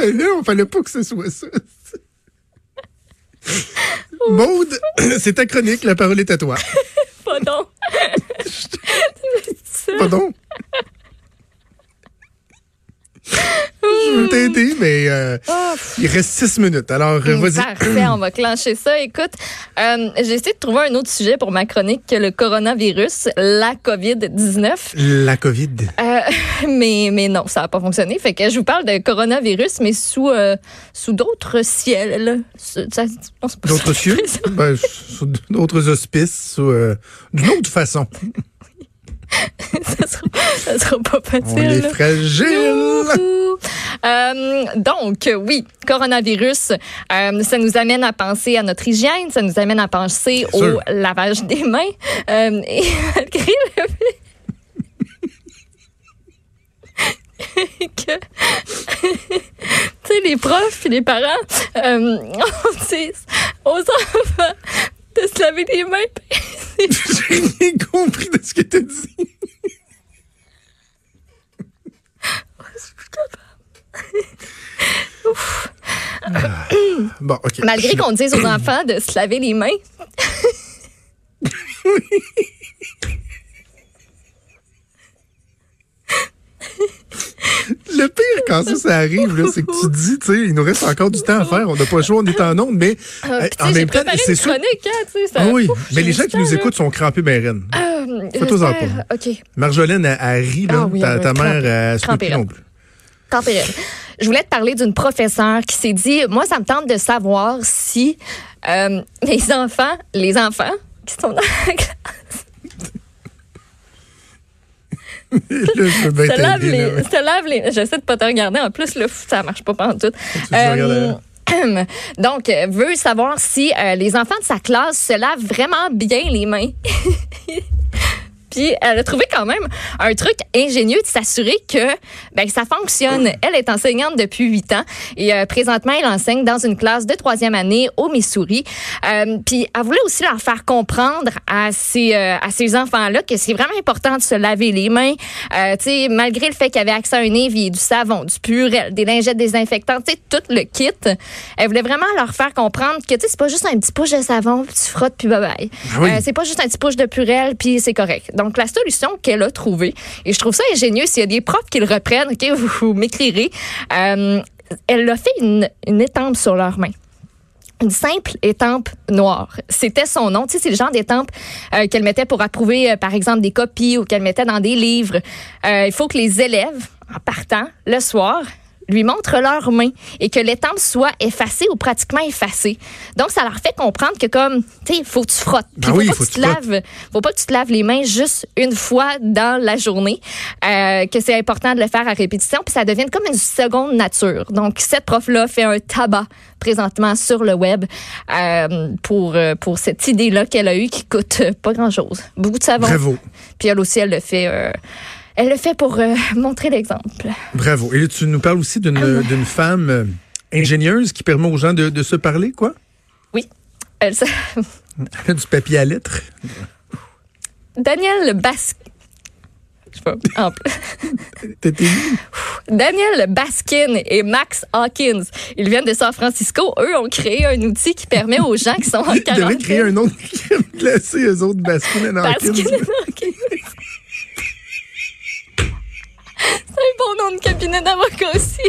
fallait, fallait pas que ce soit ça. Maude, c'est ta chronique, la parole est à toi. Pardon. Pardon. Mais euh, Oh, il reste six minutes. Alors, euh, vas-y. Parfait, on va clencher ça. Écoute, euh, j'ai essayé de trouver un autre sujet pour ma chronique que le coronavirus, la COVID-19. La COVID. Euh, mais, mais non, ça n'a pas fonctionné. Fait que je vous parle de coronavirus, mais sous, sous d'autres ciels. D'autres cieux? Ben, sous d'autres auspices, sous, d'une autre façon. Ça, sera, pas On est facile. fragile. Euh, donc, oui, coronavirus, euh, ça nous amène à penser à notre hygiène, ça nous amène à penser sûr. au lavage des mains. Euh, et malgré le fait que, tu sais, les profs et les parents, euh, on dit aux enfants de se laver les mains. J'ai rien compris de ce que tu dit. Bon. Malgré qu'on dise aux enfants de se laver les mains. Le pire quand ça, ça arrive, c'est que tu dis, tu sais, il nous reste encore du temps à faire. On n'a pas le choix, on est en onde, mais Ah, euh, en même temps, c'est sûr. chronique, hein, tu sais, ça- Ah oui, mais les gens qui nous là. écoutent sont crampés, ben reines. Euh, Fais-toi-en j'espère. OK. Marjolaine, elle, elle rit, là. Ah oui, ta, mère, elle se non plus. Tempéré. Je voulais te parler d'une professeure qui s'est dit, moi, ça me tente de savoir si euh, les enfants, les enfants qui sont dans la classe, se là. les, se les, j'essaie de pas te regarder. En plus, là, ça marche pas pendant tout. Euh, donc, euh, veut savoir si euh, les enfants de sa classe se lavent vraiment bien les mains. Puis elle a trouvé quand même un truc ingénieux de s'assurer que ben, ça fonctionne. Elle est enseignante depuis huit ans et euh, présentement elle enseigne dans une classe de troisième année au Missouri. Euh, puis elle voulait aussi leur faire comprendre à ces euh, à ces enfants-là que c'est vraiment important de se laver les mains. Euh, tu sais, malgré le fait qu'il y avait accès à un évier, du savon, du purel, des lingettes désinfectantes, tu sais, tout le kit. Elle voulait vraiment leur faire comprendre que tu sais c'est pas juste un petit push de savon puis tu frottes puis bye bye. Ah oui. Euh, c'est pas juste un petit push de purel puis c'est correct. Donc la solution qu'elle a trouvée et je trouve ça ingénieux s'il y a des profs qui le reprennent, vous, m'écrirez. Euh, elle a fait une, étampe sur leurs mains une simple étampe noire. C'était son nom. Tu sais, c'est le genre d'étampe euh, qu'elle mettait pour approuver, euh, par exemple, des copies ou qu'elle mettait dans des livres. Il faut que les élèves, en partant le soir, lui montrent leurs mains et que l'étampe soit effacée ou pratiquement effacée. Donc, ça leur fait comprendre que comme, tu sais, il faut que tu frottes. Ben oui, faut, faut pas que que tu te laves, faut pas que tu te laves les mains juste une fois dans la journée, euh, que c'est important de le faire à répétition, puis ça devient comme une seconde nature. Donc, cette prof-là fait un tabac présentement sur le web euh, pour, euh, pour cette idée-là qu'elle a eue qui coûte pas grand-chose. Beaucoup de savon. Bravo. Puis elle aussi, elle le fait, euh, elle le fait pour euh, montrer l'exemple. Bravo. Et tu nous parles aussi d'une d'une femme euh, ingénieuse qui permet aux gens de, de se parler, quoi? Oui. Elle, s- Elle a du papier à lettres. Daniel Basque. Je sais pas. en- Daniel Baskin et Max Hawkins, ils viennent de San Francisco. Eux ont créé un outil qui permet aux gens qui sont en Ils devraient quarantaine. créer un autre eux autres, Baskin Hawkins. Hawkins. C'est un bon nom de cabinet d'avocat aussi.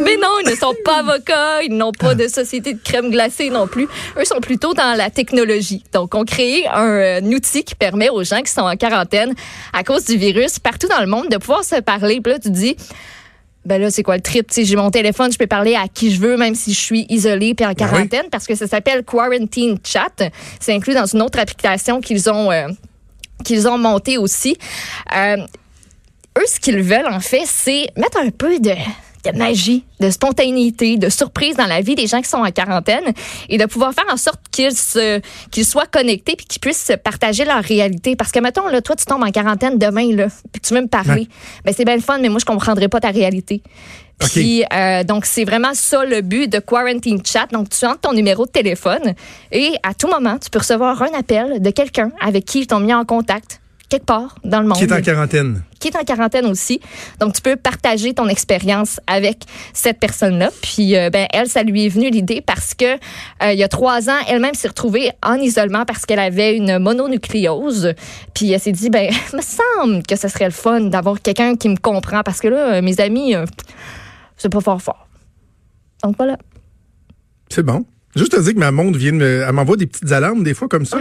Mais non, ils ne sont pas avocats, ils n'ont pas de société de crème glacée non plus. Eux sont plutôt dans la technologie. Donc, on crée un, euh, outil qui permet aux gens qui sont en quarantaine à cause du virus partout dans le monde de pouvoir se parler. Puis là, tu dis, ben là, c'est quoi le trip? J'ai mon téléphone, je peux parler à qui je veux, même si je suis isolée puis en quarantaine, parce que ça s'appelle Quarantine Chat. C'est inclus dans une autre application qu'ils ont, euh, qu'ils ont montée aussi. Euh, eux, ce qu'ils veulent, en fait, c'est mettre un peu de, de magie, de spontanéité, de surprise dans la vie des gens qui sont en quarantaine et de pouvoir faire en sorte qu'ils se, qu'ils soient connectés puis qu'ils puissent partager leur réalité. Parce que, mettons, là, toi, tu tombes en quarantaine demain, là, puis tu veux me parler. Ben, c'est bien le fun, mais moi, je comprendrais pas ta réalité. Puis, euh, donc, c'est vraiment ça le but de Quarantine Chat. Donc, tu entres ton numéro de téléphone et à tout moment, tu peux recevoir un appel de quelqu'un avec qui ils t'ont mis en contact quelque part dans le monde. Qui est en quarantaine. Qui est en quarantaine aussi. Donc, tu peux partager ton expérience avec cette personne-là. Puis, euh, ben, elle, ça lui est venu l'idée parce que euh, il y a trois ans, elle-même s'est retrouvée en isolement parce qu'elle avait une mononucléose. Puis, elle s'est dit, ben, il me semble que ce serait le fun d'avoir quelqu'un qui me comprend parce que là, mes amis, euh, c'est pas fort fort. Donc, voilà. C'est bon. Juste à dire que ma montre vient de me, elle m'envoie des petites alarmes des fois comme ça.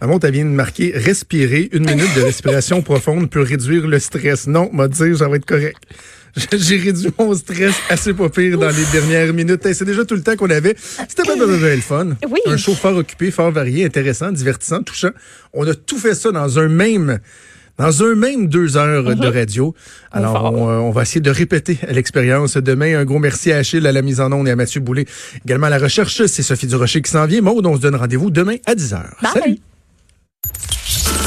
Elle vient de marquer respirer. Une minute de respiration profonde peut réduire le stress. Non, m'a dit, ça va être correct. J'ai réduit mon stress assez pas pire dans les dernières minutes. C'est déjà tout le temps qu'on avait. C'était pas de le fun. Oui. Un show fort occupé, fort varié, intéressant, divertissant, touchant. On a tout fait ça dans un même dans un même deux heures de Mhm. radio. Alors, on, euh, on va essayer de répéter l'expérience demain. Un gros merci à Achille, à la mise en onde et à Mathieu Boulay. Également à la recherche, c'est Sophie Durocher qui s'en vient. Maud, on se donne rendez-vous demain à 10h. Bye. Salut!